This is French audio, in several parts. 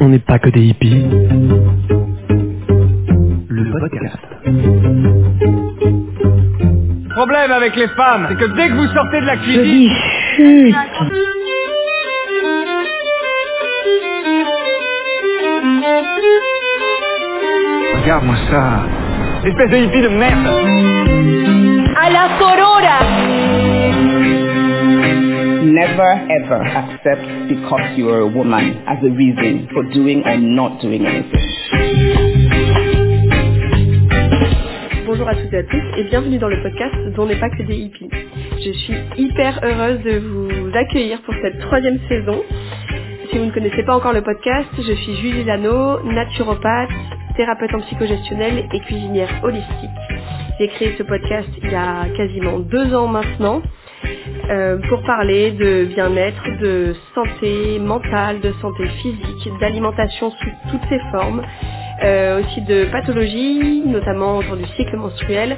On n'est pas que des hippies. Le podcast. Le problème avec les femmes, c'est que dès que vous sortez de la Je cuisine... dis chut. Regarde-moi ça. Espèce de hippie de merde. À la sorora. Never ever accept because you are a woman as a reason for doing or not doing anything. Bonjour à toutes et à tous et bienvenue dans le podcast dont n'est pas que des hippies. Je suis hyper heureuse de vous accueillir pour cette troisième saison. Si vous ne connaissez pas encore le podcast, je suis Julie Lano, naturopathe, thérapeute en psychogestionnel et cuisinière holistique. J'ai créé ce podcast il y a quasiment deux ans maintenant euh, pour parler de bien-être, de santé mentale, de santé physique, d'alimentation sous toutes ses formes, euh, aussi de pathologies, notamment autour du cycle menstruel.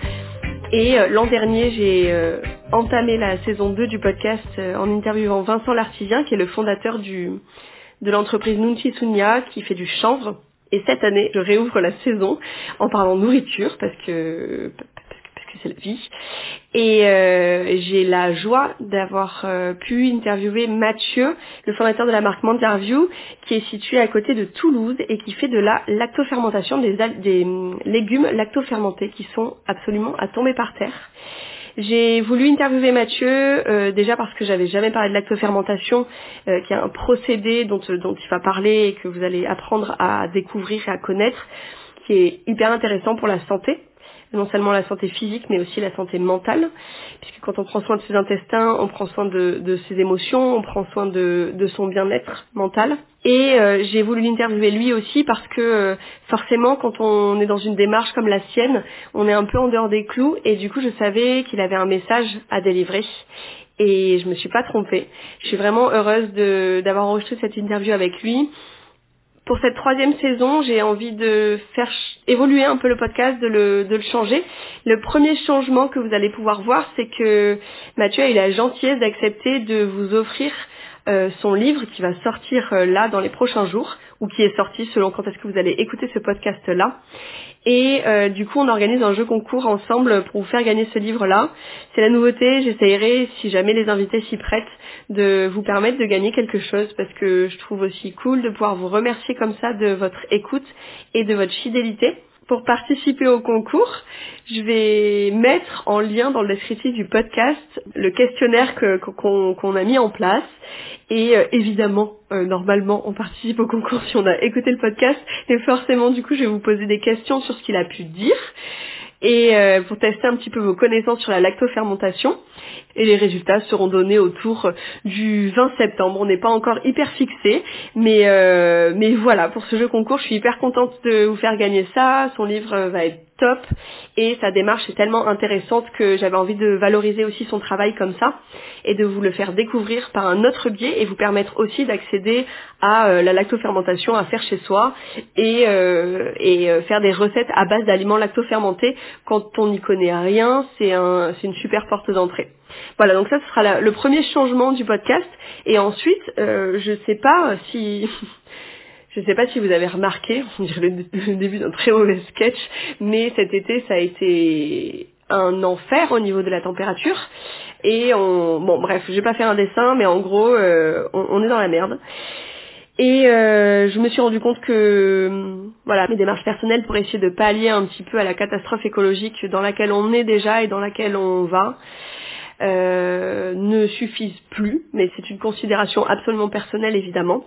Et euh, l'an dernier, j'ai euh, entamé la saison 2 du podcast euh, en interviewant Vincent Lartisien, qui est le fondateur du, de l'entreprise Nunchi Sunya, qui fait du chanvre. Et cette année, je réouvre la saison en parlant nourriture, parce que que c'est la vie. Et euh, j'ai la joie d'avoir euh, pu interviewer Mathieu, le fondateur de la marque Manterview, qui est situé à côté de Toulouse et qui fait de la lactofermentation des, des hum, légumes lactofermentés qui sont absolument à tomber par terre. J'ai voulu interviewer Mathieu euh, déjà parce que j'avais jamais parlé de lactofermentation, euh, qui est un procédé dont, dont il va parler et que vous allez apprendre à découvrir et à connaître, qui est hyper intéressant pour la santé non seulement la santé physique mais aussi la santé mentale. Puisque quand on prend soin de ses intestins on prend soin de, de ses émotions on prend soin de, de son bien-être mental. Et euh, j'ai voulu l'interviewer lui aussi parce que euh, forcément quand on est dans une démarche comme la sienne on est un peu en dehors des clous. Et du coup je savais qu'il avait un message à délivrer. Et je me suis pas trompée. Je suis vraiment heureuse d'avoir enregistré cette interview avec lui. Pour cette troisième saison, j'ai envie de faire évoluer un peu le podcast, de le, de le changer. Le premier changement que vous allez pouvoir voir, c'est que Mathieu a eu la gentillesse d'accepter de vous offrir euh, son livre qui va sortir euh, là dans les prochains jours, ou qui est sorti selon quand est-ce que vous allez écouter ce podcast-là. Et euh, du coup, on organise un jeu concours ensemble pour vous faire gagner ce livre-là. C'est la nouveauté, j'essayerai, si jamais les invités s'y prêtent, de vous permettre de gagner quelque chose parce que je trouve aussi cool de pouvoir vous remercier comme ça de votre écoute et de votre fidélité. Pour participer au concours, je vais mettre en lien dans le descriptif du podcast le questionnaire que- qu'on qu'on a mis en place. Et euh, évidemment, euh, normalement, on participe au concours si on a écouté le podcast. Et forcément, du coup, je vais vous poser des questions sur ce qu'il a pu dire. Et euh, pour tester un petit peu vos connaissances sur la lactofermentation. Et les résultats seront donnés autour du 20 septembre. On n'est pas encore hyper fixé, mais euh, mais voilà, pour ce jeu concours, je suis hyper contente de vous faire gagner ça. Son livre va être top et sa démarche est tellement intéressante que j'avais envie de valoriser aussi son travail comme ça et de vous le faire découvrir par un autre biais et vous permettre aussi d'accéder à euh, la lactofermentation à faire chez soi et, euh, et euh, faire des recettes à base d'aliments lactofermentés. Quand on n'y connaît rien, c'est un, une super porte d'entrée. Voilà, donc ça ce sera le premier changement du podcast. Et ensuite euh, je sais pas si je sais pas si vous avez remarqué, on dirait le, début d'un très mauvais sketch, mais cet été ça a été un enfer au niveau de la température. Et on, bon bref, je vais pas faire un dessin, mais en gros, euh, on, on est dans la merde. Et euh, je me suis rendu compte que hum, voilà mes démarches personnelles pour essayer de pallier un petit peu à la catastrophe écologique dans laquelle on est déjà et dans laquelle on va euh, ne suffisent plus, mais c'est une considération absolument personnelle évidemment.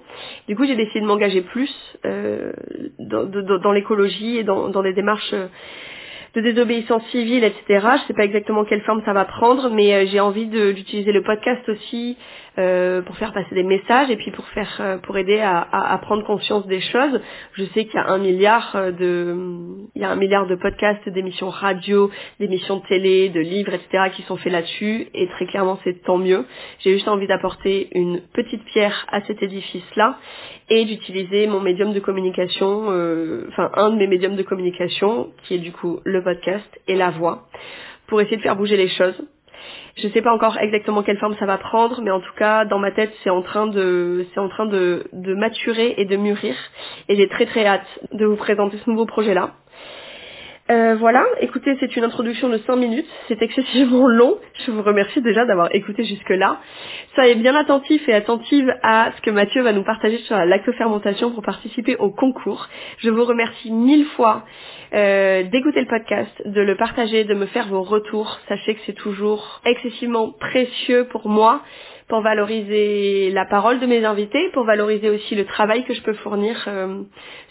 Du coup, j'ai décidé de m'engager plus euh, dans, l'écologie et dans, dans des démarches euh, de désobéissance civile, etc. Je sais pas exactement quelle forme ça va prendre, mais j'ai envie d'utiliser le podcast aussi euh, pour faire passer des messages et puis pour faire euh, pour aider à, à- à prendre conscience des choses. Je sais qu'il y a un milliard euh, de il y a un milliard de podcasts, d'émissions radio, d'émissions télé, de livres, etc. qui sont faits là-dessus et très clairement c'est tant mieux. J'ai juste envie d'apporter une petite pierre à cet édifice-là et d'utiliser mon médium de communication, euh, enfin un de mes médiums de communication qui est du coup le podcast et la voix pour essayer de faire bouger les choses. Je sais pas encore exactement quelle forme ça va prendre, mais en tout cas, dans ma tête, c'est en train de, c'est en train de, de maturer et de mûrir. Et j'ai très très hâte de vous présenter ce nouveau projet-là. Euh, voilà, écoutez, c'est une introduction de 5 minutes, c'est excessivement long. Je vous remercie déjà d'avoir écouté jusque-là. Soyez bien attentifs et attentives à ce que Mathieu va nous partager sur la lactofermentation pour participer au concours. Je vous remercie mille fois euh, d'écouter le podcast, de le partager, de me faire vos retours. Sachez que c'est toujours excessivement précieux pour moi pour valoriser la parole de mes invités, pour valoriser aussi le travail que je peux fournir euh,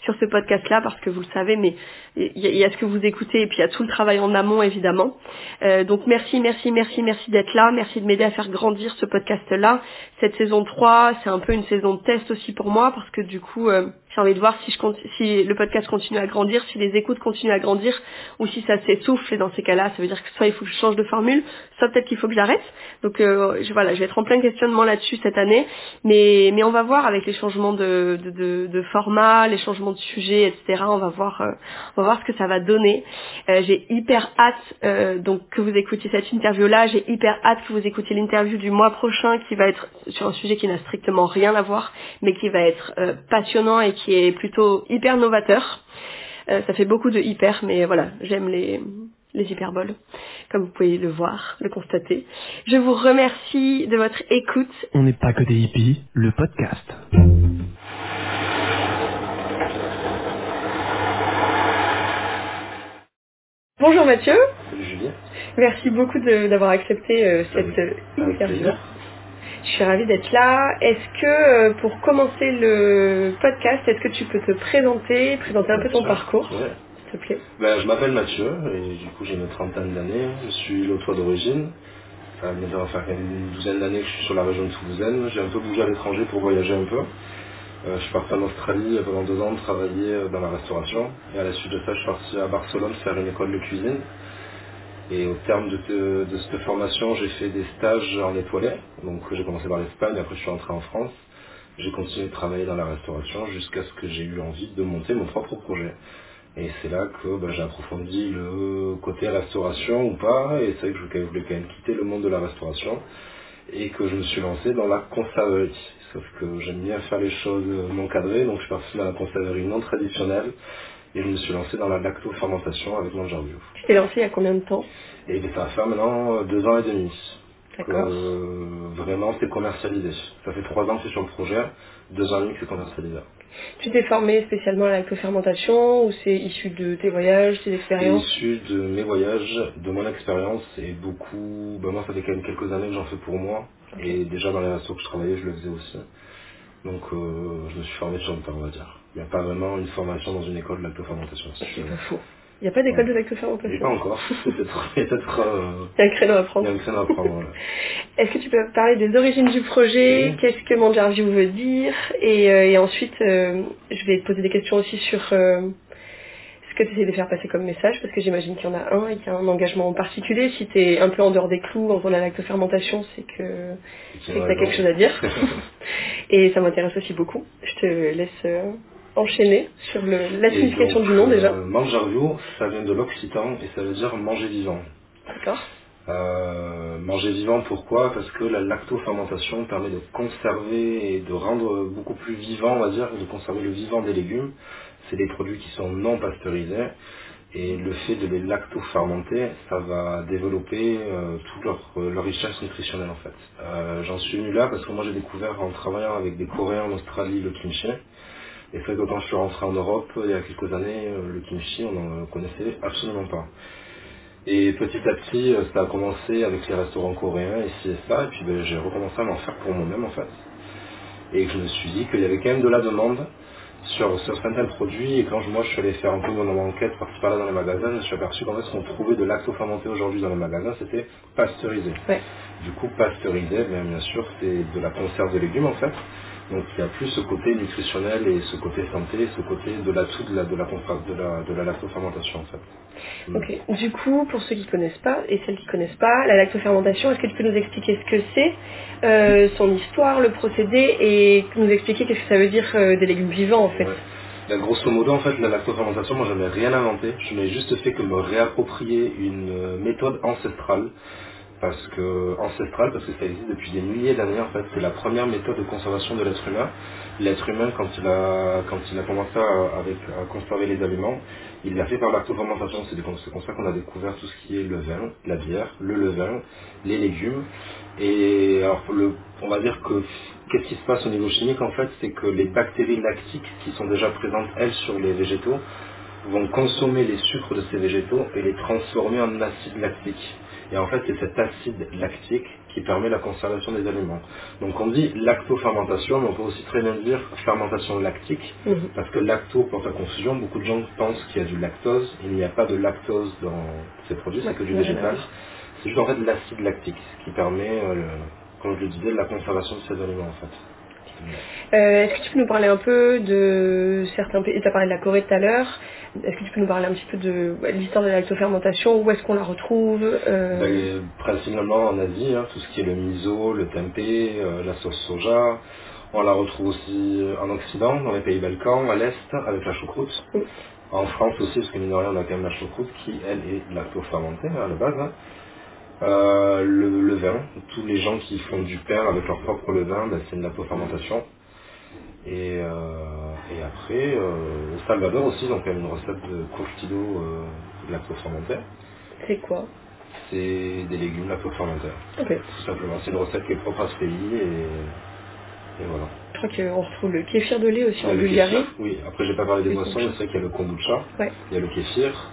sur ce podcast-là, parce que vous le savez, mais il y, y, a ce que vous écoutez et puis il y a tout le travail en amont, évidemment. Euh, donc merci, merci, merci, merci d'être là, merci de m'aider à faire grandir ce podcast-là. Cette saison 3, c'est un peu une saison de test aussi pour moi, parce que du coup, euh, j'ai envie de voir si, je, si le podcast continue à grandir, si les écoutes continuent à grandir, ou si ça s'essouffle. Et dans ces cas-là, ça veut dire que soit il faut que je change de formule, soit peut-être qu'il faut que j'arrête. Donc euh, voilà, je vais être en plein questionnement là-dessus cette année. Mais, mais on va voir avec les changements de, de, de, format, les changements de sujet, etc. On va voir, euh, voir ce que ça va donner. Euh, j'ai hyper hâte euh, donc que vous écoutiez cette interview-là. J'ai hyper hâte que vous écoutiez l'interview du mois prochain qui va être sur un sujet qui n'a strictement rien à voir, mais qui va être euh, passionnant et qui est plutôt hyper novateur. Ça fait beaucoup de hyper, mais voilà, j'aime les, les hyperboles, comme vous pouvez le voir, le constater. Je vous remercie de votre écoute. On n'est pas que des hippies, le podcast. Bonjour Mathieu. Salut Julien. Merci beaucoup de- d'avoir accepté euh, cette euh, Avec interview. plaisir. Je suis ravie d'être là. Est-ce que euh, pour commencer le podcast, est-ce que tu peux te présenter, présenter un peu ton Bien sûr. parcours, Ouais. s'il te plaît? Ben, je m'appelle Mathieu et du coup j'ai une trentaine d'années. Je suis lotois d'origine. Ça va faire une douzaine d'années que je suis sur la région de Toulousaine. J'ai un peu bougé à l'étranger pour voyager un peu. Euh, je suis parti en Australie pendant deux ans travailler euh, dans la restauration. Et à la suite de ça, je suis parti à Barcelone faire une école de cuisine. Et au terme de cette formation, j'ai fait des stages en étoilé. Donc j'ai commencé par l'Espagne, après je suis rentré en France. J'ai continué de travailler dans la restauration jusqu'à ce que j'ai eu envie de monter mon propre projet. Et c'est là que bah, j'ai approfondi le côté restauration ou pas. Et c'est vrai que je voulais quand même quitter le monde de la restauration. Et que je me suis lancé dans la conserverie. Sauf que j'aime bien faire les choses non cadrées. Donc je suis parti dans la conserverie non traditionnelle. Et je me suis lancé dans la lactofermentation avec Mangerview. Tu t'es lancé il y a combien de temps? Et ça va faire maintenant euh, deux ans et demi. D'accord. Euh, vraiment, c'est commercialisé. Ça fait trois ans que c'est sur le projet, deux ans et demi que c'est commercialisé. Tu t'es formé spécialement à la lactofermentation ou c'est issu de tes voyages, tes C'est expériences? issu de mes voyages, de mon expérience et beaucoup. Bah moi, ça fait quand même quelques années que j'en fais pour moi. Et déjà dans les restos que je travaillais, je le faisais aussi. Donc, euh, je me suis formé sur le temps, on va dire. Il n'y a pas vraiment une formation dans une école de lactofermentation. si C'est je- pas faux. Il n'y a pas d'école de Mais pas lactofermentation encore. Peut-être peut-être, euh, Il y a un créneau à il y a prendre. un créneau à prendre. Est-ce que tu peux parler des origines du projet? Qu'est-ce que Mangerview veut dire? Et, euh, et ensuite, euh, je vais te poser des questions aussi sur euh, ce que tu essaies de faire passer comme message, parce que j'imagine qu'il y en a un et qu'il y a un engagement en particulier. Si tu es un peu en dehors des clous en faisant la lactofermentation, c'est que tu as quelque chose à dire. et ça m'intéresse aussi beaucoup. Je te laisse euh, enchaîner sur le, la signification donc, du nom euh, déjà. Mangerview, ça vient de l'occitan et ça veut dire manger vivant. D'accord Euh, manger vivant, pourquoi? Parce que la lactofermentation permet de conserver et de rendre beaucoup plus vivant, on va dire, de conserver le vivant des légumes. C'est des produits qui sont non pasteurisés. Et le fait de les lactofermenter, ça va développer euh, toute leur, leur richesse nutritionnelle en fait. Euh, J'en suis venu là parce que moi j'ai découvert en travaillant avec des Coréens en Australie le kimchi. Et c'est vrai que quand je suis rentré en Europe il y a quelques années, euh, le kimchi on n'en connaissait absolument pas. Et petit à petit, euh, ça a commencé avec les restaurants coréens, ici et ça, et puis ben, j'ai recommencé à m'en faire pour moi-même en fait. Et je me suis dit qu'il y avait quand même de la demande sur, sur certains produits, et quand je- moi je suis allé faire un peu mon enquête par-ci par-là dans les magasins, je me suis aperçu qu'en fait ce qu'on trouvait de lacto-fermenté aujourd'hui dans les magasins, c'était pasteurisé. Ouais. Du coup, pasteurisé, bien, bien sûr, c'est de la conserve de légumes en fait. Donc il y a plus ce côté nutritionnel et ce côté santé, ce côté de l'atout de la, de la, contra- de la, de la lactofermentation en fait. Mm. Ok. Du coup, pour ceux qui connaissent pas et celles qui connaissent pas, la lactofermentation, est-ce que tu peux nous expliquer ce que c'est, euh, son histoire, le procédé et nous expliquer qu'est-ce que ça veut dire euh, des légumes vivants en fait? Ouais. Ben, grosso modo, en fait, la lactofermentation, moi, je n'ai rien inventé. Je n'ai juste fait que me réapproprier une euh, méthode ancestrale parce que ancestrale parce que ça existe depuis des milliers d'années en fait. C'est la première méthode de conservation de l'être humain. L'être humain quand il a quand il a commencé à, conserver les aliments, il l'a fait par lactofermentation. C'est des- c'est comme ça qu'on a découvert tout ce qui est le vin, la bière, le levain, les légumes. Et alors on va dire que qu'est-ce qui se passe au niveau chimique en fait, c'est que les bactéries lactiques qui sont déjà présentes elles sur les végétaux vont consommer les sucres de ces végétaux et les transformer en acide lactique. Et en fait, c'est cet acide lactique qui permet la conservation des aliments. Donc on dit lactofermentation, mais on peut aussi très bien dire fermentation lactique, Mhm. parce que lacto porte à confusion. Beaucoup de gens pensent qu'il y a du lactose. Il n'y a pas de lactose dans ces produits, c'est que du végétal. C'est juste en fait l'acide lactique, ce qui permet, euh, comme je le disais, la conservation de ces aliments en fait. Euh, Est-ce que tu peux nous parler un peu de certains pays Tu as parlé de la Corée tout à l'heure. Est-ce que tu peux nous parler un petit peu de ouais, l'histoire de la lactofermentation Où est-ce qu'on la retrouve euh, Ben, principalement en Asie, hein, tout ce qui est le miso, le tempeh, euh, la sauce soja. On la retrouve aussi en Occident, dans les pays Balkans, à l'Est, avec la choucroute. En France aussi, parce que mine de rien, on a quand même la choucroute qui, elle, est lacto-fermentée hein, à la base. hein. Euh, le, le vin, tous les gens qui font du pain avec leur propre levain, ben, c'est une lacto-fermentation. Et, euh, et après, euh, au Salvador aussi, ils ont quand même une recette de curtido euh, lacto-fermenté. C'est quoi? C'est des légumes lacto-fermentés. Ok. Tout simplement, c'est une recette qui est propre à ce pays et, et voilà. Je crois qu'on retrouve le kéfir de lait aussi Il y a en le Bulgarie. kéfir, oui. Après, j'ai pas parlé des boissons, mais c'est vrai qu'il y a le kombucha, Ouais. il y a le kéfir,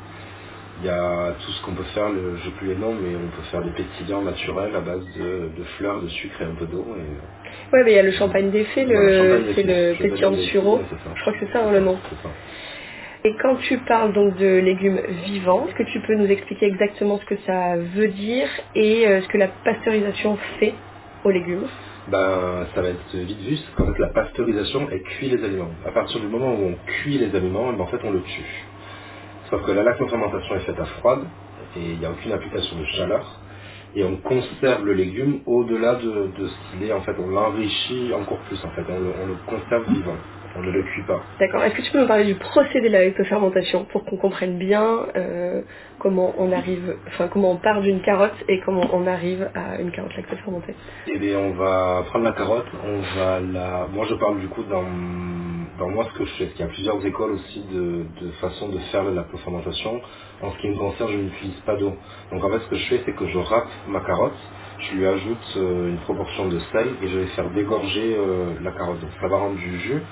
il y a tout ce qu'on peut faire, le, je sais plus les noms, mais on peut faire des pétillants naturels à base de, de fleurs, de sucre et un peu d'eau. Et, Ouais, mais il y a le champagne des fées, le, c'est le pétillant de sureau. Je crois que c'est ça hein, le nom. Et quand tu parles donc de légumes vivants, est-ce que tu peux nous expliquer exactement ce que ça veut dire et euh, ce que la pasteurisation fait aux légumes? Ben, ça va être vite vu, c'est qu'en fait la pasteurisation, elle cuit les aliments. À partir du moment où on cuit les aliments, eh ben, en fait on le tue. Sauf que la lactofermentation est faite à froide, et il n'y a aucune application de chaleur, et on conserve le légume au-delà de, de ce qu'il est, en fait on l'enrichit encore plus, en fait, on le, on le conserve vivant, on ne le cuit pas. D'accord. Est-ce que tu peux nous parler du procédé de la lactofermentation pour qu'on comprenne bien euh, comment on arrive, enfin comment on part d'une carotte et comment on arrive à une carotte lactofermentée? Et bien on va prendre la carotte, on va la... Moi je parle du coup dans, dans moi ce que je fais, parce qu'il y a plusieurs écoles aussi de, de façon de faire la fermentation. En ce qui me concerne, je n'utilise pas d'eau. Donc en fait ce que je fais c'est que je râpe ma carotte, je lui ajoute euh, une proportion de sel et je vais faire dégorger euh, la carotte. Donc ça va rendre du jus.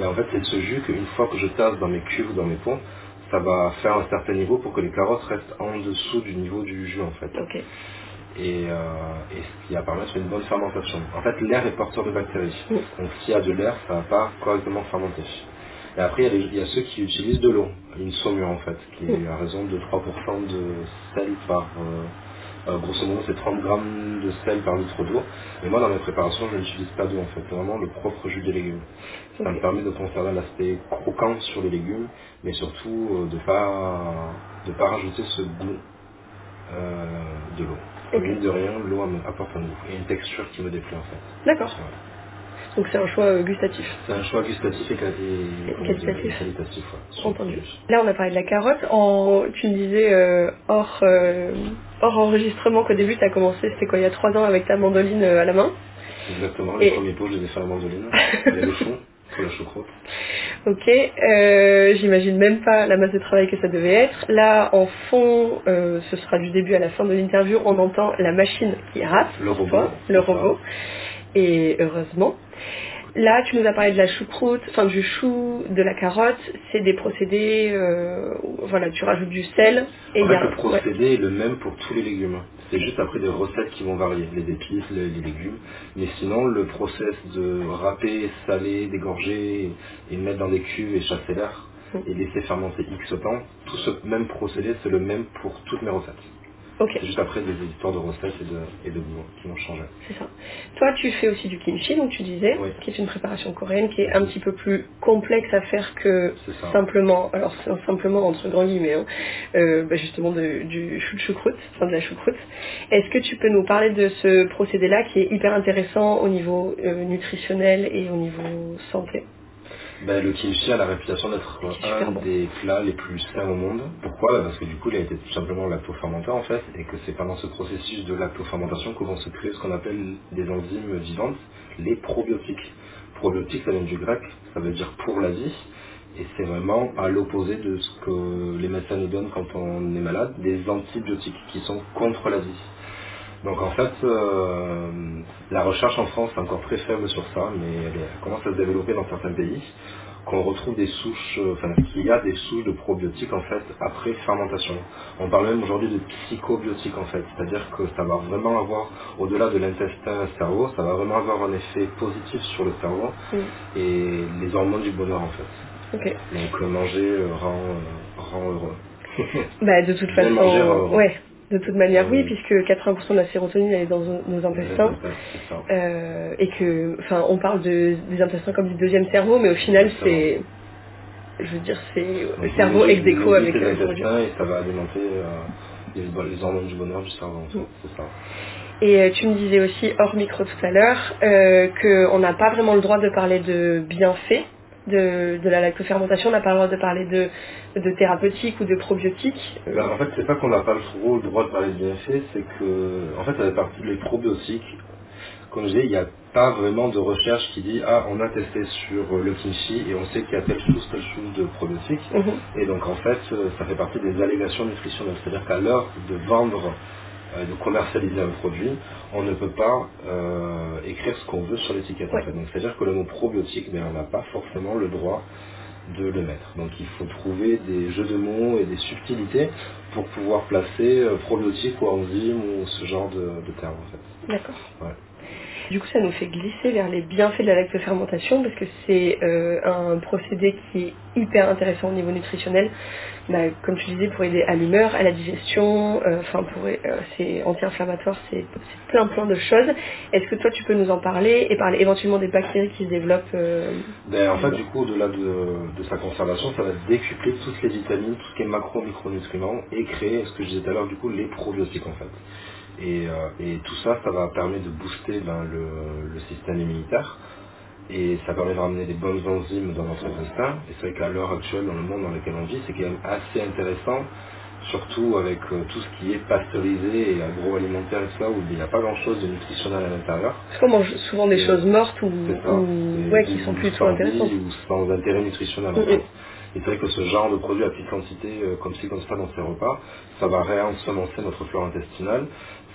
Et en fait c'est ce jus qu'une fois que je tasse dans mes cuves ou dans mes pots, ça va faire un certain niveau pour que les carottes restent en dessous du niveau du jus en fait Ok. et, euh, et ce qui va permettre une bonne fermentation. En fait, l'air est porteur de bactéries. Mm. Donc s'il y a de l'air, ça va pas correctement fermenter. Et après, il y, a les- il y a ceux qui utilisent de l'eau, une saumure en fait, qui est à raison de 3% de sel par... euh, euh, grosso modo, c'est 30 grammes de sel par litre d'eau. Et moi, dans mes préparations, je n'utilise pas d'eau en fait, c'est vraiment le propre jus des légumes. Ça Ok. me permet de conserver l'aspect croquant sur les légumes, mais surtout euh, de pas de pas rajouter ce goût euh, de l'eau. Ok. Mine de rien, l'eau apporte un goût et une texture qui me déplaît en fait. D'accord. Voilà. Donc c'est un choix euh, gustatif. C'est un choix gustatif et, quali- Et comment qualitatif. dire, qualitatif. ouais, Entendu. Là, on a parlé de la carotte. En, tu me disais euh, hors, euh, hors enregistrement qu'au début, tu as commencé, c'était quoi, il y a trois ans avec ta mandoline euh, à la main? Exactement, les Et- premiers pots, je les ai fait à la mandoline. Il y a le pour la choucroute. Ok, euh, j'imagine même pas la masse de travail que ça devait être. Là, en fond, euh, ce sera du début à la fin de l'interview, on entend la machine qui rate, Le robot. le c'est ça. robot, et heureusement. Là, tu nous as parlé de la choucroute, enfin du chou, de la carotte, c'est des procédés, euh, où, voilà, tu rajoutes du sel, et En y a... le ouais. procédé est le même pour tous les légumes. C'est juste après des recettes qui vont varier, les épices, les, les légumes. Mais sinon, le process de râper, saler, dégorger et mettre dans des cuves et chasser l'air Mm. et laisser fermenter X temps, tout ce même procédé, c'est le même pour toutes mes recettes. Ok, C'est juste après des histoires de recettes et de, et de goût qui vont changer. c'est ça. Toi, tu fais aussi du kimchi, donc tu disais, Oui. qui est une préparation coréenne qui est un petit peu plus complexe à faire que C'est ça. simplement, alors c'est simplement entre grands guillemets, hein, euh, bah, justement de- du chou de choucroute, enfin de la choucroute. Est-ce que tu peux nous parler de ce procédé-là qui est hyper intéressant au niveau euh, nutritionnel et au niveau santé? Ben, le kimchi a la réputation d'être un bon. des plats les plus sains au monde. Pourquoi? Ben, Parce que du coup, il a été tout simplement lactofermenté en fait, et que c'est pendant ce processus de lactofermentation que vont se créer ce qu'on appelle des enzymes vivantes, les probiotiques. Probiotiques, ça vient du grec, ça veut dire pour la vie, et c'est vraiment à l'opposé de ce que les médecins nous donnent quand on est malade, des antibiotiques qui sont contre la vie. Donc en fait, euh, la recherche en France est encore très faible sur ça, mais elle, est- elle commence à se développer dans certains pays, qu'on retrouve des souches, euh, enfin qu'il y a des souches de probiotiques en fait après fermentation. On parle même aujourd'hui de psychobiotiques en fait, c'est-à-dire que ça va vraiment avoir, au-delà de l'intestin cerveau, ça va vraiment avoir un effet positif sur le cerveau Mm. et les hormones du bonheur en fait. Ok. Donc euh, manger euh, rend, euh, rend heureux. Bah, de toute Bien façon, manger, euh, ouais. De toute manière, oui, euh, puisque 80% de la sérotonine elle est dans nos intestins. Euh, et que, enfin, on parle de, des intestins comme du deuxième cerveau, mais au final, c'est, je veux dire, c'est le cerveau ex aequo nourrit avec euh, le produit. intestins et ça va alimenter euh, les, hormones du bonheur du cerveau. Mm. Ça. Et euh, tu me disais aussi hors micro tout à l'heure euh, qu'on n'a pas vraiment le droit de parler de bienfaits de, de la lactofermentation, on n'a pas le droit de parler de, de thérapeutique ou de probiotiques. Euh, Ben, en fait, c'est pas qu'on n'a pas le trop le droit de parler de bienfaits, c'est que, en fait, ça fait partie des probiotiques. Comme je disais, il n'y a pas vraiment de recherche qui dit ah on a testé sur le kimchi et on sait qu'il y a telle chose, telle chose de probiotiques. mhm. Et donc en fait, euh, ça fait partie des allégations nutritionnelles. C'est-à-dire qu'à l'heure de vendre, de commercialiser un produit, on ne peut pas euh, écrire ce qu'on veut sur l'étiquette. en Ouais. fait. Donc c'est-à-dire que le mot probiotique, mais on n'a pas forcément le droit de le mettre. Donc il faut trouver des jeux de mots et des subtilités pour pouvoir placer euh, probiotique ou enzyme ou ce genre de, de termes en fait. D'accord. Ouais. Du coup, ça nous fait glisser vers les bienfaits de la lactofermentation parce que c'est euh, un procédé qui est hyper intéressant au niveau nutritionnel. Bah, comme tu disais, pour aider à l'humeur, à la digestion, euh, enfin pour euh, c'est anti-inflammatoire, c'est plein plein de choses. Est-ce que toi tu peux nous en parler et parler éventuellement des bactéries qui se développent Ben, en fait, du coup, au-delà de, de sa conservation, ça va décupler toutes les vitamines, tout ce qui est macro-micronutriments et créer, ce que je disais tout à l'heure, du coup, les probiotiques en fait. Et, euh, et tout ça, ça va permettre de booster ben, le, le système immunitaire et ça permet de ramener des bonnes enzymes dans notre intestin. Et c'est vrai qu'à l'heure actuelle, dans le monde dans lequel on vit, c'est quand même assez intéressant, surtout avec euh, tout ce qui est pasteurisé et agroalimentaire et tout ça, où il n'y a pas grand-chose de nutritionnel à l'intérieur. Parce qu'on mange souvent des Et, choses mortes ou, ou- ouais, qui sont plutôt intéressantes. Ou sans intérêt nutritionnel. Et c'est vrai que ce genre de produit à petite quantité, euh, comme ci, comme ça, dans ces repas, ça va réensemencer notre flore intestinale.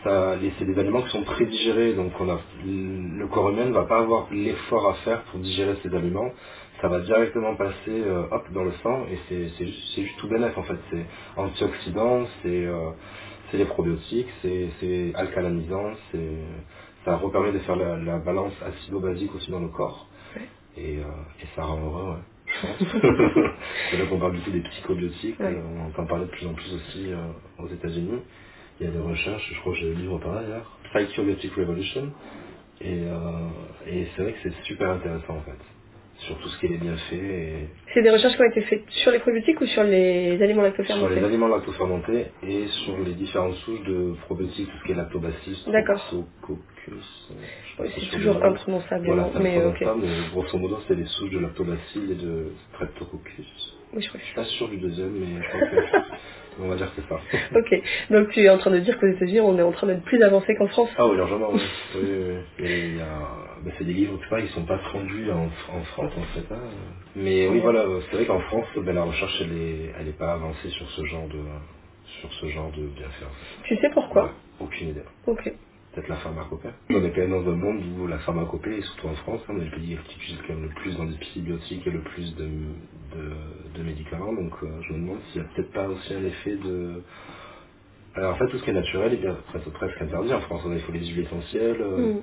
Ça, les- c'est des aliments qui sont prédigérés, donc on a, le corps humain ne va pas avoir l'effort à faire pour digérer ces aliments. Ça va directement passer euh, hop, dans le sang et c'est, c'est, juste, c'est juste tout bénef en fait. C'est antioxydant, c'est, euh, c'est les probiotiques, c'est, c'est alcalanisant, c'est, ça repermet de faire la, la balance acido-basique aussi dans le corps. Et, euh, et ça rend heureux, ouais. je pense. c'est là qu'on parle du coup des psychobiotiques, Ouais. euh, on entend parler de plus en plus aussi euh, aux États-Unis. Il y a des recherches, je crois que j'ai le livre par d'ailleurs, Psychobiotic Revolution. Et, euh, et c'est vrai que c'est super intéressant en fait, sur tout ce qui est les bienfaits et C'est des recherches qui ont été faites sur les probiotiques ou sur les aliments sur lactofermentés les aliments lactofermentés et sur les différentes souches de probiotiques, tout ce qui est lactobacillus, D'accord. Euh, je sais pas si C'est sur toujours le imprononçable, mais ok. imprononçable, mais grosso modo, c'est les souches de lactobacilles et de streptococcus. Oui, je crois Je que suis pas sûr du deuxième, mais je crois que on va dire que c'est ça. Ok, donc tu es en train de dire qu'aux États-Unis, on est en train d'être plus avancé qu'en France Ah oui, largement, oui. oui, oui, oui. Et il y a... bah, c'est des livres, tout ça, ils sont pas traduits en, en France, en fait. hein. Mais oui, Ouais. voilà, c'est vrai qu'en France, ben, la recherche, elle est, elle est pas avancée sur ce genre de, sur ce genre de bienfaits. en fait. Tu sais pourquoi? Ouais, aucune idée. Ok. Peut-être la pharmacopée. On est quand même dans un monde où la pharmacopée, et surtout en France, hein, on est le pays qui utilise quand même le plus d'antibiotiques et le plus de, de, de médicaments. Donc euh, je me demande s'il n'y a peut-être pas aussi un effet de... Alors en fait, tout ce qui est naturel est bien presque, presque interdit en France. Il faut les huiles essentielles, euh, Hmm.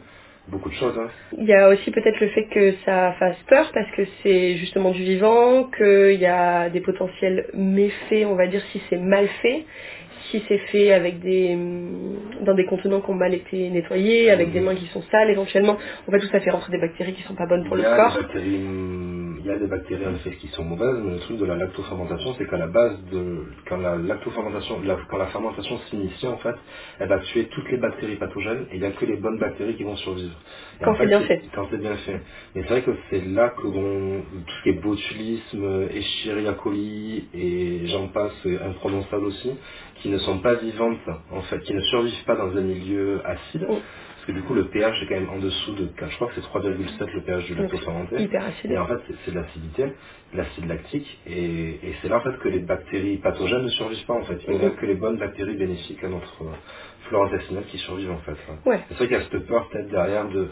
beaucoup de choses. Hein. Il y a aussi peut-être le fait que ça fasse peur parce que c'est justement du vivant, qu'il y a des potentiels méfaits, on va dire, si c'est mal fait, si c'est fait avec des dans des contenants qui ont mal été nettoyés, avec des mains qui sont sales éventuellement. En fait, tout ça fait rentrer des bactéries qui sont pas bonnes pour il le y a corps. des bactéries, hum, il y a des bactéries en effet qui sont mauvaises, mais le truc de la lactofermentation, c'est qu'à la base de quand la lactofermentation, la- quand la fermentation s'initie en fait, elle va tuer toutes les bactéries pathogènes et il n'y a que les bonnes bactéries qui vont survivre. Et Quand en c'est bien c'est- fait. Quand c'est bien fait. Mais c'est vrai que c'est là que l'on- tout ce qui est botulisme, Escherichia coli et j'en passe, et imprononçable aussi, qui ne sont pas vivantes en fait, qui ne survivent pas dans un milieu acide. Oh. Parce que du coup le pH est quand même en dessous de 4, je crois que c'est 3,7 le pH du. Hyper acide. Et en fait, c'est- de l'acidité, de l'acide lactique, et, et c'est là en fait que les bactéries pathogènes ne survivent pas en fait. Il n'y a que les bonnes bactéries bénéfiques à notre flore intestinale qui survivent en fait. Ouais. C'est vrai qu'il y a cette peur peut-être derrière de,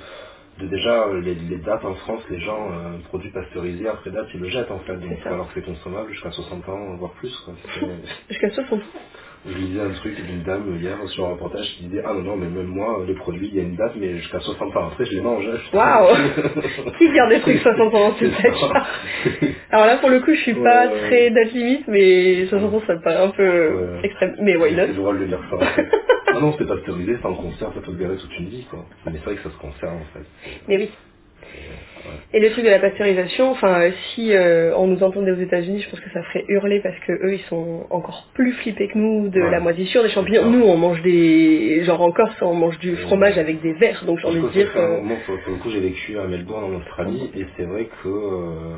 de déjà euh, les, les dates en France, les gens, euh, un produit pasteurisé, après date, ils le jettent en fait, donc alors que c'est consommable jusqu'à 60 ans, voire plus. Jusqu'à 60 Je lisais un truc d'une dame hier sur un reportage qui disait Ah non, non, mais même moi, les produits, il y a une date, mais jusqu'à 60 ans après, je les mange. hein. Waouh Qui garde des trucs 60 ans C'est C'est. Alors là, pour le coup, je suis pas Ouais. très date limite, mais 60 ans, ça me paraît un peu Ouais. extrême. Mais why C'est not drôle de dire ça. En fait. ah non, c'est pasteurisé, ça en conserve, ça peut durer toute une vie, quoi. Mais c'est vrai que ça se conserve, en fait. Mais oui. Et le truc de la pasteurisation, enfin, euh, si euh, on nous entendait aux États-Unis, je pense que ça ferait hurler parce que eux, ils sont encore plus flippés que nous de Ouais. la moisissure des champignons. Nous, on mange des, genre en Corse, on mange du fromage avec des verres, donc j'ai envie de dire. moment, pour, pour le coup, j'ai vécu à Melbourne, en Australie, et c'est vrai que euh,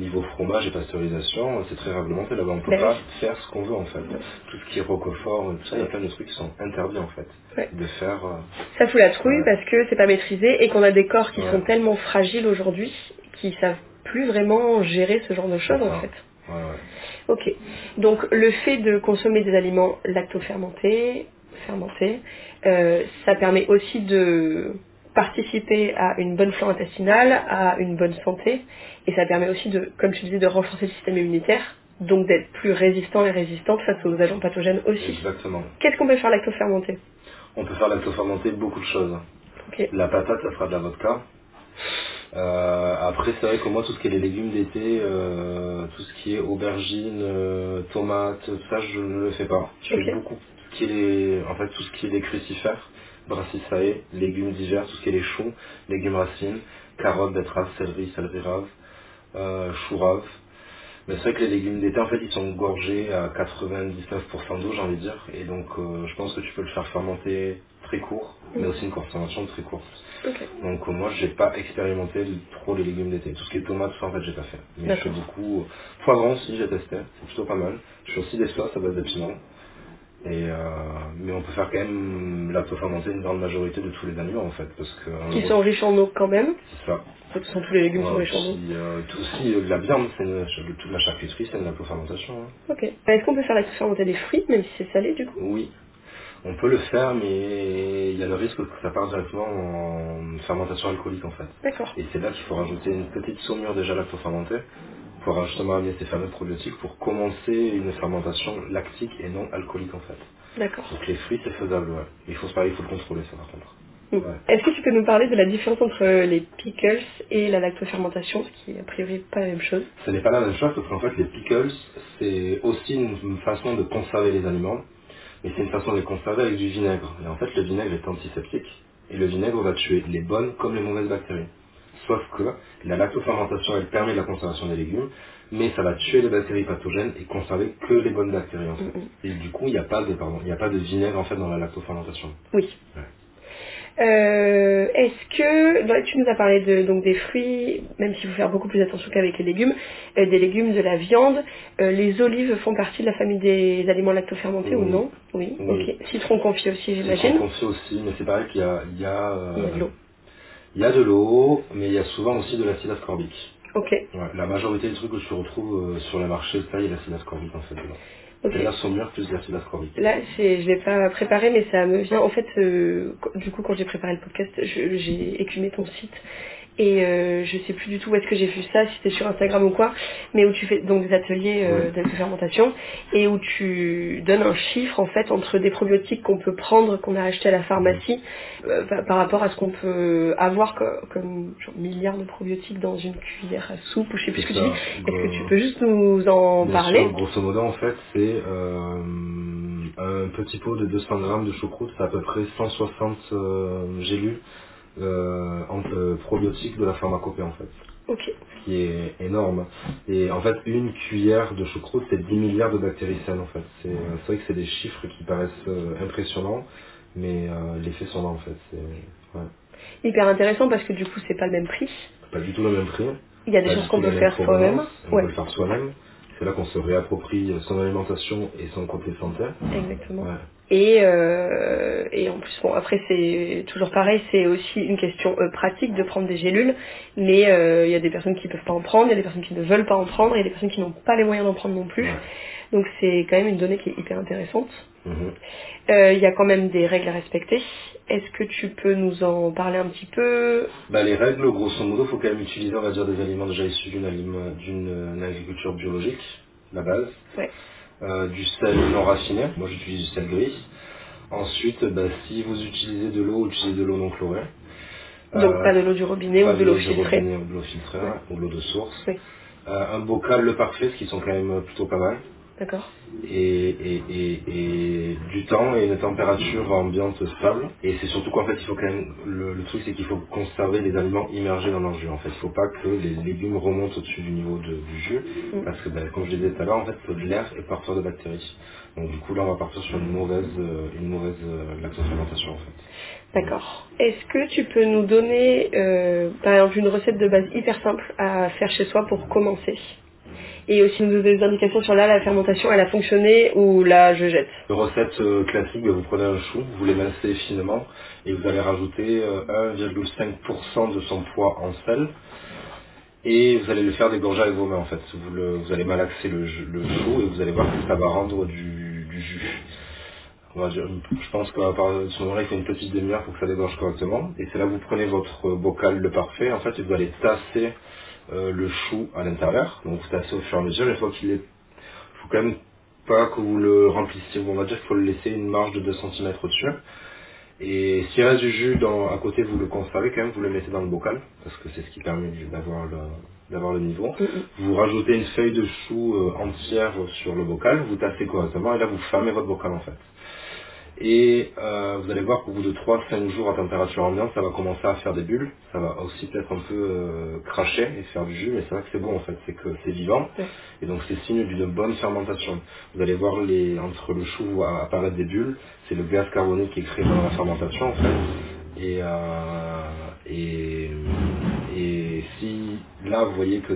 niveau fromage et pasteurisation, c'est très réglementé là-bas. On peut Ben pas oui. faire ce qu'on veut, en fait. Tout ce qui est roquefort, tout ça, il y a plein de trucs qui sont interdits, en fait. Ouais. De faire... euh, Ça fout la trouille Ouais. parce que c'est pas maîtrisé et qu'on a des corps qui Ouais. sont tellement fragiles aujourd'hui qui savent plus vraiment gérer ce genre de choses en fait. Ok. Donc le fait de consommer des aliments lactofermentés, fermentés, euh, ça permet aussi de participer à une bonne flore intestinale, à une bonne santé, et ça permet aussi de, comme tu disais, de renforcer le système immunitaire, donc d'être plus résistant et résistante face aux agents pathogènes aussi. Exactement. Qu'est-ce qu'on peut faire lactofermenté On peut faire lactofermenter beaucoup de choses. La patate, ça sera de la vodka. Euh, après, c'est vrai que moi, tout ce qui est les légumes d'été, euh, tout ce qui est aubergines, euh, tomates, tout ça, je ne le fais pas. Je fais beaucoup tout ce qui est en fait, tout ce qui est les crucifères, brassicae, légumes divers, tout ce qui est les choux, légumes racines, carottes, betteraves, céleri, céleri rave, euh, chou rave. Mais c'est vrai que les légumes d'été, en fait, ils sont gorgés à 99% d'eau, j'ai envie de dire. Et donc, euh, je pense que tu peux le faire fermenter très court, mais aussi une consommation très courte. Donc euh, moi j'ai pas expérimenté trop les légumes d'été. Tout ce qui est tomates, ça en fait j'ai pas fait. Mais je fais beaucoup. Poivron aussi j'ai testé, c'est plutôt pas mal. Je fais aussi des sauces à base de piment. Et euh, mais on peut faire quand même lactofermenter une grande majorité de tous les aliments en fait. Parce que Qui sont riches en eau quand même. c'est ça. De toute façon, tous les légumes sont riches en eau. puis, euh, tout aussi euh, de la viande, c'est une, toute la charcuterie, c'est une lactofermentation. hein. Ok. Est-ce qu'on peut faire lactofermenter des fruits, même si c'est salé du coup? Oui. On peut le faire, mais il y a le risque que ça parte directement en fermentation alcoolique en fait. D'accord. Et c'est là qu'il faut rajouter une petite saumure déjà lactofermentée pour justement amener ces fameux probiotiques pour commencer une fermentation lactique et non alcoolique en fait. D'accord. Donc les fruits c'est faisable, ouais. Il faut, il faut le contrôler ça par contre. Mm. Ouais. Est-ce que tu peux nous parler de la différence entre les pickles et la lactofermentation, ce qui est a priori pas la même chose? Ce n'est pas la même chose parce qu'en fait les pickles c'est aussi une façon de conserver les aliments, mais c'est une façon de les conserver avec du vinaigre. Et en fait le vinaigre est antiseptique et le vinaigre va tuer les bonnes comme les mauvaises bactéries. Sauf que la lactofermentation elle permet la conservation des légumes, mais ça va tuer les bactéries pathogènes et conserver que les bonnes bactéries en fait. Mm. Et du coup il n'y a pas de pardon, il a pas de vinaigre en fait dans la lactofermentation. Oui. Ouais. Euh, Est-ce que donc, tu nous as parlé de donc des fruits, même s'il faut faire beaucoup plus attention qu'avec les légumes, euh, des légumes, de la viande, euh, les olives font partie de la famille des aliments lactofermentés ou non? Oui. Oui. Ok. Citron confit aussi, j'imagine. confie aussi, mais c'est pareil qu'il y a, il y a, Il y a de l'eau. Il y a de l'eau, mais il y a souvent aussi de l'acide ascorbique. Ok. Ouais, la majorité des trucs que tu retrouves euh, sur le marché, ça, il y a l'acide ascorbique en fait dedans. Ok. C'est la saumure plus l'acide ascorbique. Là, je l'ai pas préparé, mais ça me vient. En fait, euh, du coup, quand j'ai préparé le podcast, j'ai écumé ton site et euh, je sais plus du tout où est-ce que j'ai vu ça, si c'était sur Instagram ou quoi, mais où tu fais donc des ateliers euh, de fermentation et où tu donnes un chiffre en fait entre des probiotiques qu'on peut prendre, qu'on a acheté à la pharmacie, euh, par, par rapport à ce qu'on peut avoir co- comme, genre milliards de probiotiques dans une cuillère à soupe ou je sais plus ce que tu dis. Est-ce que tu peux juste nous en Bien parler? Sûr, grosso modo, en fait, c'est euh, un petit pot de 200 grammes de choucroute, c'est à peu près 160 euh, gélules euh, en- probiotiques de la pharmacopée en fait, ce qui est énorme. Et en fait, une cuillère de choucroute, c'est 10 milliards de bactéries saines en fait. C'est euh, c'est vrai que c'est des chiffres qui paraissent euh, impressionnants, mais euh, les faits sont là en fait. Ouais, Hyper intéressant parce que du coup, c'est pas le même prix. pas du tout le même prix. Il y a des pas choses qu'on peut faire soi-même. On Ouais, peut le faire soi-même. C'est là qu'on se réapproprie son alimentation et son côté santé. exactement. Ouais. Et, euh, et en plus, bon, après, c'est toujours pareil, c'est aussi une question euh, pratique de prendre des gélules, mais euh, il y a des personnes qui peuvent pas en prendre, il y a des personnes qui ne veulent pas en prendre, il y a des personnes qui n'ont pas les moyens d'en prendre non plus. Donc c'est quand même une donnée qui est hyper intéressante. Mhm. Euh, Il y a quand même des règles à respecter. Est-ce que tu peux nous en parler un petit peu? Bah, les règles, grosso modo, faut quand même utiliser, on va dire, des aliments déjà issus d'une alime- d'une agriculture biologique, la base. Ouais. Euh, du sel non raffiné, moi j'utilise du sel gris. Ensuite, bah, si vous utilisez de l'eau, utilisez de l'eau non chlorée. Donc Euh, pas de l'eau du robinet ou de l'eau du filtrée. robinet ou de l'eau filtrée, Ouais. ou de l'eau de source. Oui. Euh, un bocal le parfait, ce qui sont quand même plutôt pas mal. D'accord. et, et, et, et du temps et une température ambiante stable. Et c'est surtout qu'en fait, il faut quand même, le, le truc c'est qu'il faut conserver les aliments immergés dans leur jus. En fait, il faut pas que les légumes remontent au-dessus du niveau de- du jus, Mm. parce que ben, comme je disais tout à l'heure, en fait, c'est de l'air et partir de bactéries. Donc du coup, là, on va partir sur une mauvaise, euh, une mauvaise euh, lactofermentation en fait. D'accord. Est-ce que tu peux nous donner, euh, par exemple, une recette de base hyper simple à faire chez soi pour commencer? Et aussi nous donner des indications sur là, la fermentation, elle a fonctionné ou là, je jette recette euh, classique, ben, vous prenez un chou, vous l'émincez finement et vous allez rajouter euh, 1,5% de son poids en sel et vous allez le faire dégorger avec vos mains en fait. Vous, le- vous allez malaxer le, le chou et vous allez voir que ça va rendre du, jus. Je pense qu'à partir de ce moment-là, il faut une petite demi-heure pour que ça dégorge correctement. Et c'est là que vous prenez votre bocal le parfait. En fait, et vous allez tasser euh, le chou à l'intérieur. Donc vous tassez au fur et à mesure. Une fois qu'il est faut quand même pas que vous le remplissiez. On va dire qu'il faut le laisser une marge de 2 cm au-dessus. Et s'il reste du jus dans, à côté, vous le conservez quand même, vous le mettez dans le bocal, parce que c'est ce qui permet d'avoir le, d'avoir le niveau. Mm. Vous rajoutez une feuille de chou euh, entière sur le bocal, vous tassez correctement, et là vous fermez votre bocal en fait. Et euh, vous allez voir qu'au bout de 3-5 jours à température ambiante, ça va commencer à faire des bulles. Ça va aussi peut-être un peu euh, cracher et faire du jus, mais c'est vrai que c'est bon en fait, c'est que c'est vivant. Ouais. Et donc c'est signe d'une bonne fermentation. Vous allez voir les entre le chou apparaître des bulles, c'est le gaz carbonique qui est créé pendant la fermentation en fait. Et, euh, et, et si là vous voyez que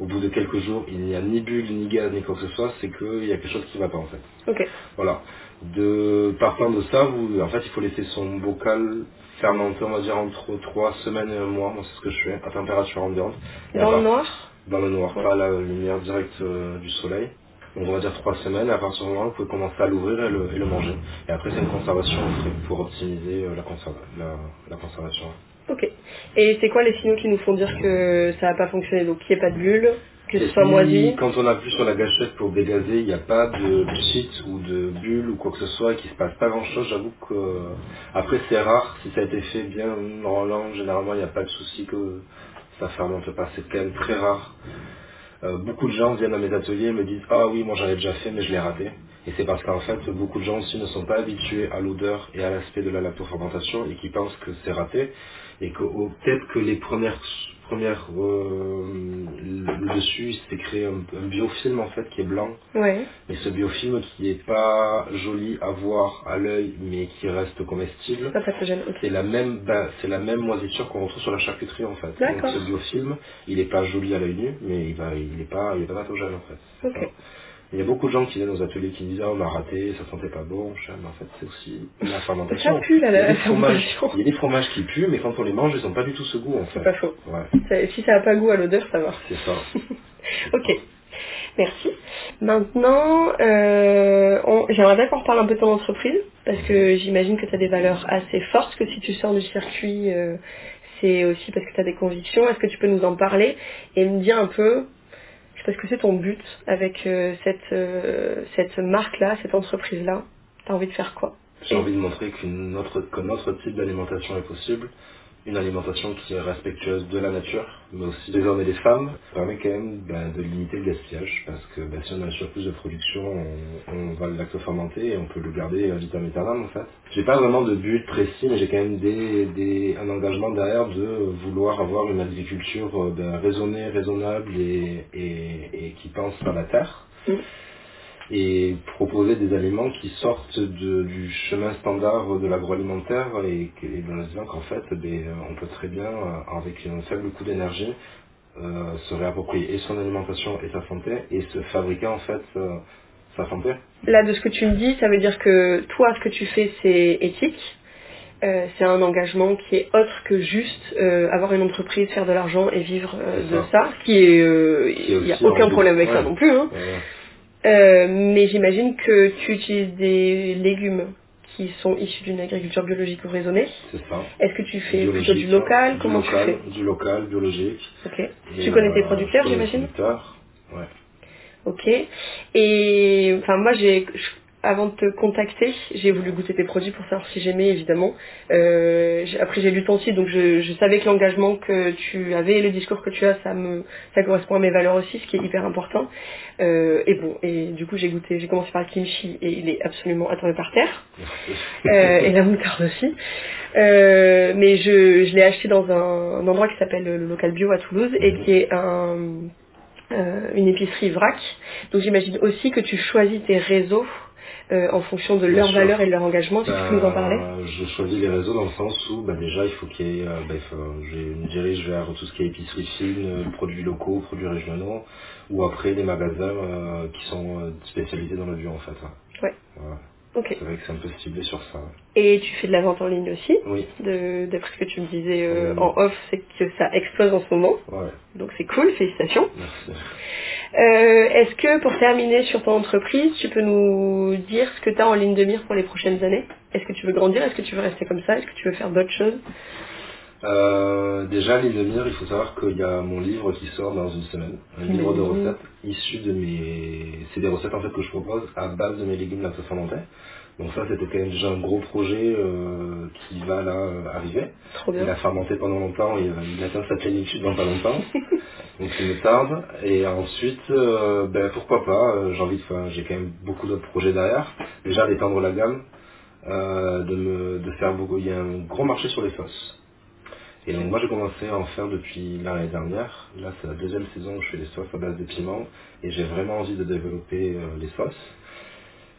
au bout de quelques jours il n'y a ni bulle, ni gaz, ni quoi que ce soit, c'est qu'il y a quelque chose qui ne va pas en fait. Ok. Voilà. De partant de ça, vous, en fait, il faut laisser son bocal fermenter, on va dire, entre 3 semaines et un mois. Moi, c'est ce que je fais, à température ambiante. Et à Dans le part- noir? Dans le noir, pas la lumière directe euh, du soleil. Donc, on va dire 3 semaines. Et à partir du moment où vous pouvez commencer à l'ouvrir et le, et le manger. Et après, c'est une conservation au frais pour optimiser euh, la, conserva- la, la conservation. Ok. Et c'est quoi les signaux qui nous font dire que ça n'a pas fonctionné? Donc qu'il n'y ait pas de bulle, que ce Et soit Quand on appuie sur la gâchette pour dégazer, il n'y a pas de cheat ou de bulle ou quoi que ce soit et qu'il se passe pas grand chose, j'avoue que euh, après c'est rare, si ça a été fait bien en langue, généralement il n'y a pas de souci que ça fermente pas, c'est quand même très rare. Euh, beaucoup de gens viennent à mes ateliers et me disent ah oui moi j'en ai déjà fait mais je l'ai raté. Et c'est parce qu'en fait beaucoup de gens aussi ne sont pas habitués à l'odeur et à l'aspect de la lactofermentation et qui pensent que c'est raté et que oh, peut-être que les premières premières euh, le dessus il s'est créé un, un biofilm en fait qui est blanc Ouais. mais ce biofilm qui est pas joli à voir à l'œil mais qui reste comestible Ça, ça te gêne. Ok. c'est la même ba- c'est la même moisissure qu'on retrouve sur la charcuterie en fait donc ce biofilm il est pas joli à l'œil nu mais il va il est pas il est pas pathogène en fait Ok. Il y a beaucoup de gens qui viennent aux ateliers qui disent ah on a raté, ça sentait pas bon, je dis, mais en fait c'est aussi la fermentation. Ça pue la, Il y a des fromages, fermentation. il y a des fromages qui puent, mais quand on les mange, ils ont pas du tout ce goût en fait. C'est pas faux. Ouais, Ça- Si ça n'a pas goût à l'odeur, ça va. c'est ça. Ok, merci. Maintenant, euh, on- j'aimerais bien qu'on reparle un peu de ton entreprise, parce que j'imagine que tu as des valeurs assez fortes, que si tu sors du circuit, euh, c'est aussi parce que tu as des convictions. Est-ce que tu peux nous en parler et me dire un peu, je sais pas ce que c'est ton but avec euh, cette, euh, cette marque-là, cette entreprise-là. Tu as envie de faire quoi? J'ai envie de montrer autre, que notre type d'alimentation est possible, une alimentation qui est respectueuse de la nature, mais aussi des hommes et des femmes, ça permet quand même ben, de limiter le gaspillage, parce que ben, si on a un surplus de production, on, va le lactofermenter et on peut le garder euh, vitam aeternam en fait. J'ai pas vraiment de but précis, mais j'ai quand même un engagement derrière de vouloir avoir une agriculture euh, ben, raisonnée, raisonnable et qui pense à la terre. Mm. Et proposer des aliments qui sortent de- du chemin standard de l'agroalimentaire et, et en disant qu'en fait, ben, on peut très bien, euh, avec un faible coût d'énergie, euh, se réapproprier et son alimentation et sa santé et se fabriquer en fait euh, sa santé. Là, de ce que tu me dis, ça veut dire que toi, ce que tu fais, c'est éthique. Euh, c'est un engagement qui est autre que juste euh, avoir une entreprise, faire de l'argent et vivre euh, de ça. qui est, euh, il n'y a aucun problème avec ouais. ça non plus. Hein. Euh, mais j'imagine que tu utilises des légumes qui sont issus d'une agriculture biologique ou raisonnée. c'est ça. Est-ce que tu fais plutôt du local? Du Comment local, tu fais? Du local, biologique. Ok. Et, Tu connais tes euh, producteurs, j'imagine? producteurs, ouais. Ok. Et enfin moi j'ai avant de te contacter, j'ai voulu goûter tes produits pour savoir si j'aimais évidemment. Euh, j'ai- après j'ai lu ton site donc je, je savais que l'engagement que tu avais et le discours que tu as ça me ça correspond à mes valeurs aussi ce qui est hyper important. Euh, et bon et du coup j'ai goûté j'ai commencé par le kimchi et il est absolument à tomber par terre Euh, et la moutarde aussi. Euh, mais je, je l'ai acheté dans un, un endroit qui s'appelle le local bio à Toulouse et qui est un euh, une épicerie vrac. Donc j'imagine aussi que tu choisis tes réseaux euh, en fonction de Bien leurs sûr. valeurs et de leur engagement. Est-ce que tu peux nous en parler? Euh, Je choisis les réseaux dans le sens où bah, déjà il faut qu'il y ait, euh, bah, il faut- je me dirige vers tout ce qui est épicerie fine, euh, produits locaux, produits régionaux, ou après les magasins euh, qui sont euh, spécialisés dans le bio en fait. hein. Ouais. Voilà. Ok. C'est vrai que c'est un peu ciblé sur ça. Et tu fais de la vente en ligne aussi Oui, de- D'après ce que tu me disais euh, en off, c'est que ça explose en ce moment. ouais, Donc c'est cool, félicitations. merci. Euh, Est-ce que pour terminer sur ton entreprise, tu peux nous dire ce que tu as en ligne de mire pour les prochaines années? Est-ce que tu veux grandir? Est-ce que tu veux rester comme ça? Est-ce que tu veux faire d'autres choses? Euh, déjà, l'île de mire, il faut savoir qu'il y a mon livre qui sort dans une semaine. Un livre de recettes issu de mes... C'est des recettes en fait que je propose à base de mes légumes lactofermentés. Donc ça, c'était quand même déjà un gros projet euh, qui va là euh, arriver. Trop Il a fermenté pendant longtemps et euh, il atteint sa plénitude dans pas longtemps. Donc il me tarde. Et ensuite, ben, pourquoi pas, j'ai envie de enfin, j'ai quand même beaucoup d'autres projets derrière. Déjà d'étendre la gamme, de, me, de faire beaucoup. Il y a un gros marché sur les sauces. Et donc moi j'ai commencé à en faire depuis l'année dernière. Là c'est la deuxième saison où je fais des à base de piment et j'ai vraiment envie de développer euh, les sauces.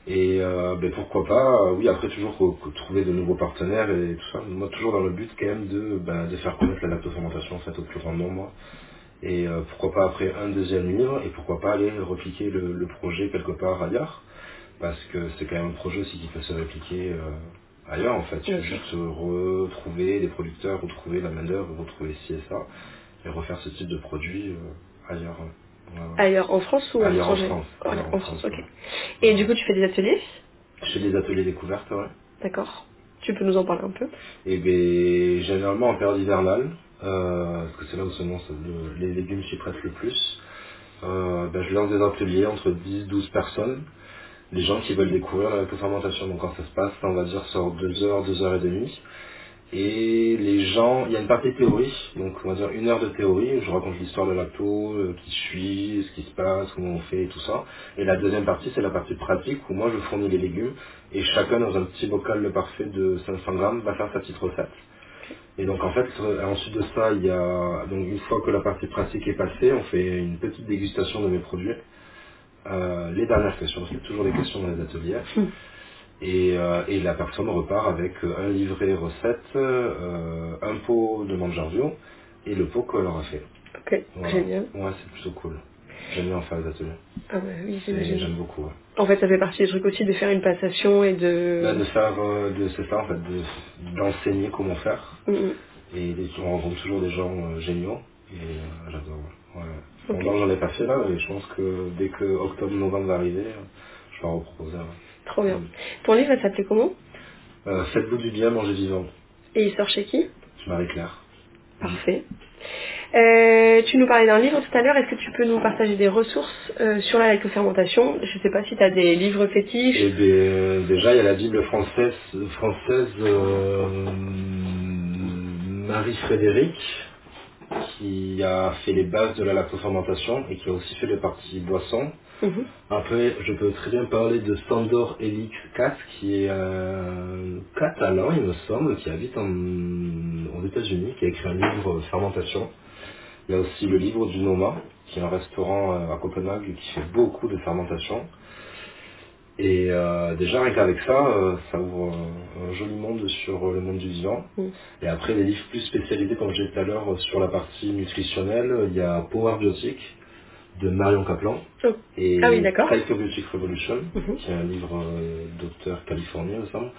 Et euh, ben, pourquoi pas, euh, oui après toujours trouver de nouveaux partenaires et tout ça. Moi toujours dans le but quand même de, ben, de faire connaître la lactofermentation en fait au plus grand nombre. Et euh, pourquoi pas après un deuxième livre et pourquoi pas aller repliquer le, le projet quelque part ailleurs. Parce que c'est quand même un projet aussi qui peut se répliquer ailleurs en fait. Il Bien faut juste retrouver des producteurs, retrouver la main d'œuvre, retrouver ci et ça, et refaire ce type de produit euh, ailleurs. Ouais, ouais. Ailleurs en France ou à Ailleurs en France. Ouais, Ailleurs en France, ok. ouais. Et du coup, tu fais des ateliers? Je fais des ateliers découvertes, ouais. D'accord. Tu peux nous en parler un peu? Et ben généralement en période hivernale, euh, parce que c'est là où seulement ça- le- les légumes s'y prêtent le plus. Euh, ben, je lance des ateliers entre 10-12 personnes, les gens qui veulent découvrir la fermentation. Donc quand ça se passe, on va dire sur 2 heures, 2 heures et demie. Et les gens, il y a une partie théorie, donc on va dire une heure de théorie, où je raconte l'histoire de lacto, euh, qui je suis, ce qui se passe, comment on fait et tout ça. Et la deuxième partie, c'est la partie pratique, où moi je fournis les légumes, et chacun dans un petit bocal parfait de 500 grammes va faire sa petite recette. Et donc en fait, euh, ensuite de ça, il y a donc une fois que la partie pratique est passée, on fait une petite dégustation de mes produits. Euh, les dernières questions, parce qu'il y a toujours des questions dans les ateliers. Et, euh, et la personne repart avec euh, un livret recette, euh, un pot de manjarvio et le pot qu'elle aura fait. Ok, Voilà. génial. Ouais, c'est plutôt cool. J'aime bien faire les ateliers. Ah bah oui, C'est- j'imagine. J'aime beaucoup. ouais. En fait, ça fait partie des trucs aussi de faire une passation et de... Là, de faire, euh, de, c'est ça en fait, de- d'enseigner comment faire. Mm, mm. Et on rencontre toujours des gens euh, géniaux. Et euh, j'adore. Ouais. Ok. Bon, j'en ai pas fait là, et je pense que dès que octobre-novembre va arriver, je vais en reproposer. ouais. Trop bien. Ton livre, elle s'appelait comment? Euh, Faites-vous du bien, mangez vivant. Et il sort chez qui? Je Marie-Claire. Parfait. Euh, tu nous parlais d'un livre tout à l'heure. Est-ce que tu peux nous partager des ressources euh, sur la lactofermentation Je sais pas si tu as des livres fétiches. Et bien, déjà, il y a la Bible française, française euh, Marie-Frédéric, qui a fait les bases de la lactofermentation et qui a aussi fait les parties boissons. Mhm. Après, je peux très bien parler de Sandor Elix Cat, qui est un catalan, il me semble, qui habite en, aux États-Unis, qui a écrit un livre fermentation. Il y a aussi le livre du Noma, qui est un restaurant euh, à Copenhague qui fait beaucoup de fermentation. Et euh, déjà, rien qu'avec ça, euh, ça ouvre un, un joli monde sur le monde du vivant. Mm. Et après, les livres plus spécialisés, comme j'ai dit tout à l'heure, sur la partie nutritionnelle, il y a Power Biotic de Marion Kaplan Oh. et Ah oui. Psychobiotic Revolution, Mhm. qui est un livre euh, d'auteur californien, il me semble,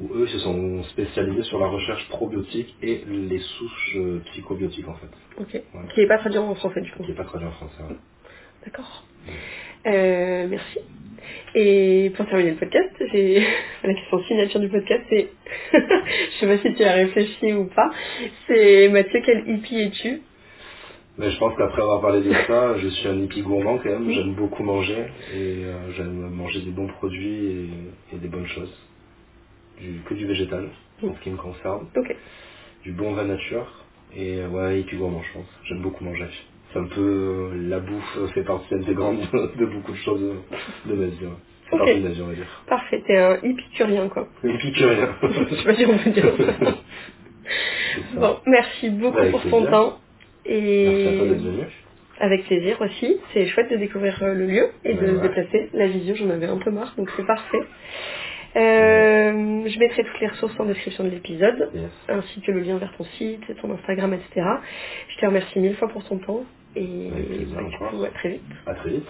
où eux se sont spécialisés sur la recherche probiotique et les souches euh, psychobiotiques, en fait, Ok. Qui n'est pas traduit en français du coup. qui n'est pas traduit en français. ouais. D'accord. Euh, merci. Et pour terminer le podcast, j'ai la question signature du podcast, c'est, je sais pas si tu as réfléchi ou pas, c'est Mathieu, quel hippie es-tu? Mais je pense qu'après avoir parlé de ça, je suis un hippie gourmand quand même. J'aime beaucoup manger et euh, j'aime manger des bons produits et, et des bonnes choses. Du, que du végétal, en ce qui me concerne. Du bon vin nature et euh, ouais, hippie gourmand, je pense. J'aime beaucoup manger. C'est un peu euh, la bouffe fait partie intégrante de, de beaucoup de choses de ma vie. Ouais. C'est Ok. partie de ma vie, on va dire. Parfait, t'es un épicurien quoi. Épicurien. je sais pas si on peut dire ça. C'est ça. Bon, merci beaucoup Avec pour ton plaisir. temps. Merci à toi Et d'être venu. avec plaisir aussi. C'est chouette de découvrir euh, le lieu et de Ouais, se ouais. déplacer. La visio, j'en avais un peu marre, donc c'est parfait. Euh, je mettrai toutes les ressources en description de l'épisode, Yes. ainsi que le lien vers ton site, ton Instagram, etc. Je te remercie mille fois pour ton temps et Avec plaisir bah, du encore. coup, à très vite. À très vite.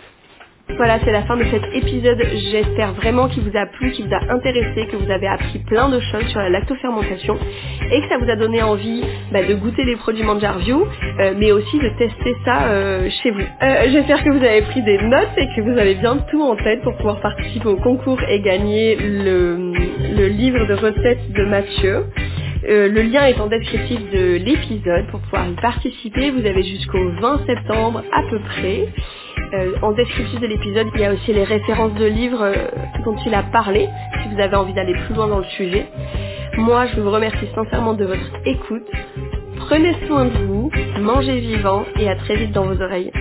Voilà, c'est la fin de cet épisode. J'espère vraiment qu'il vous a plu, qu'il vous a intéressé, que vous avez appris plein de choses sur la lactofermentation et que ça vous a donné envie bah, de goûter les produits Manjarview, euh, mais aussi de tester ça euh, chez vous. Euh, J'espère que vous avez pris des notes et que vous avez bien tout en tête pour pouvoir participer au concours et gagner le, le livre de recettes de Mathieu. Euh, le lien est en descriptif de l'épisode pour pouvoir y participer. Vous avez jusqu'au 20 septembre à peu près. Euh, en descriptif de l'épisode, il y a aussi les références de livres euh, dont il a parlé, si vous avez envie d'aller plus loin dans le sujet. Moi, je vous remercie sincèrement de votre écoute. Prenez soin de vous, mangez vivant et à très vite dans vos oreilles.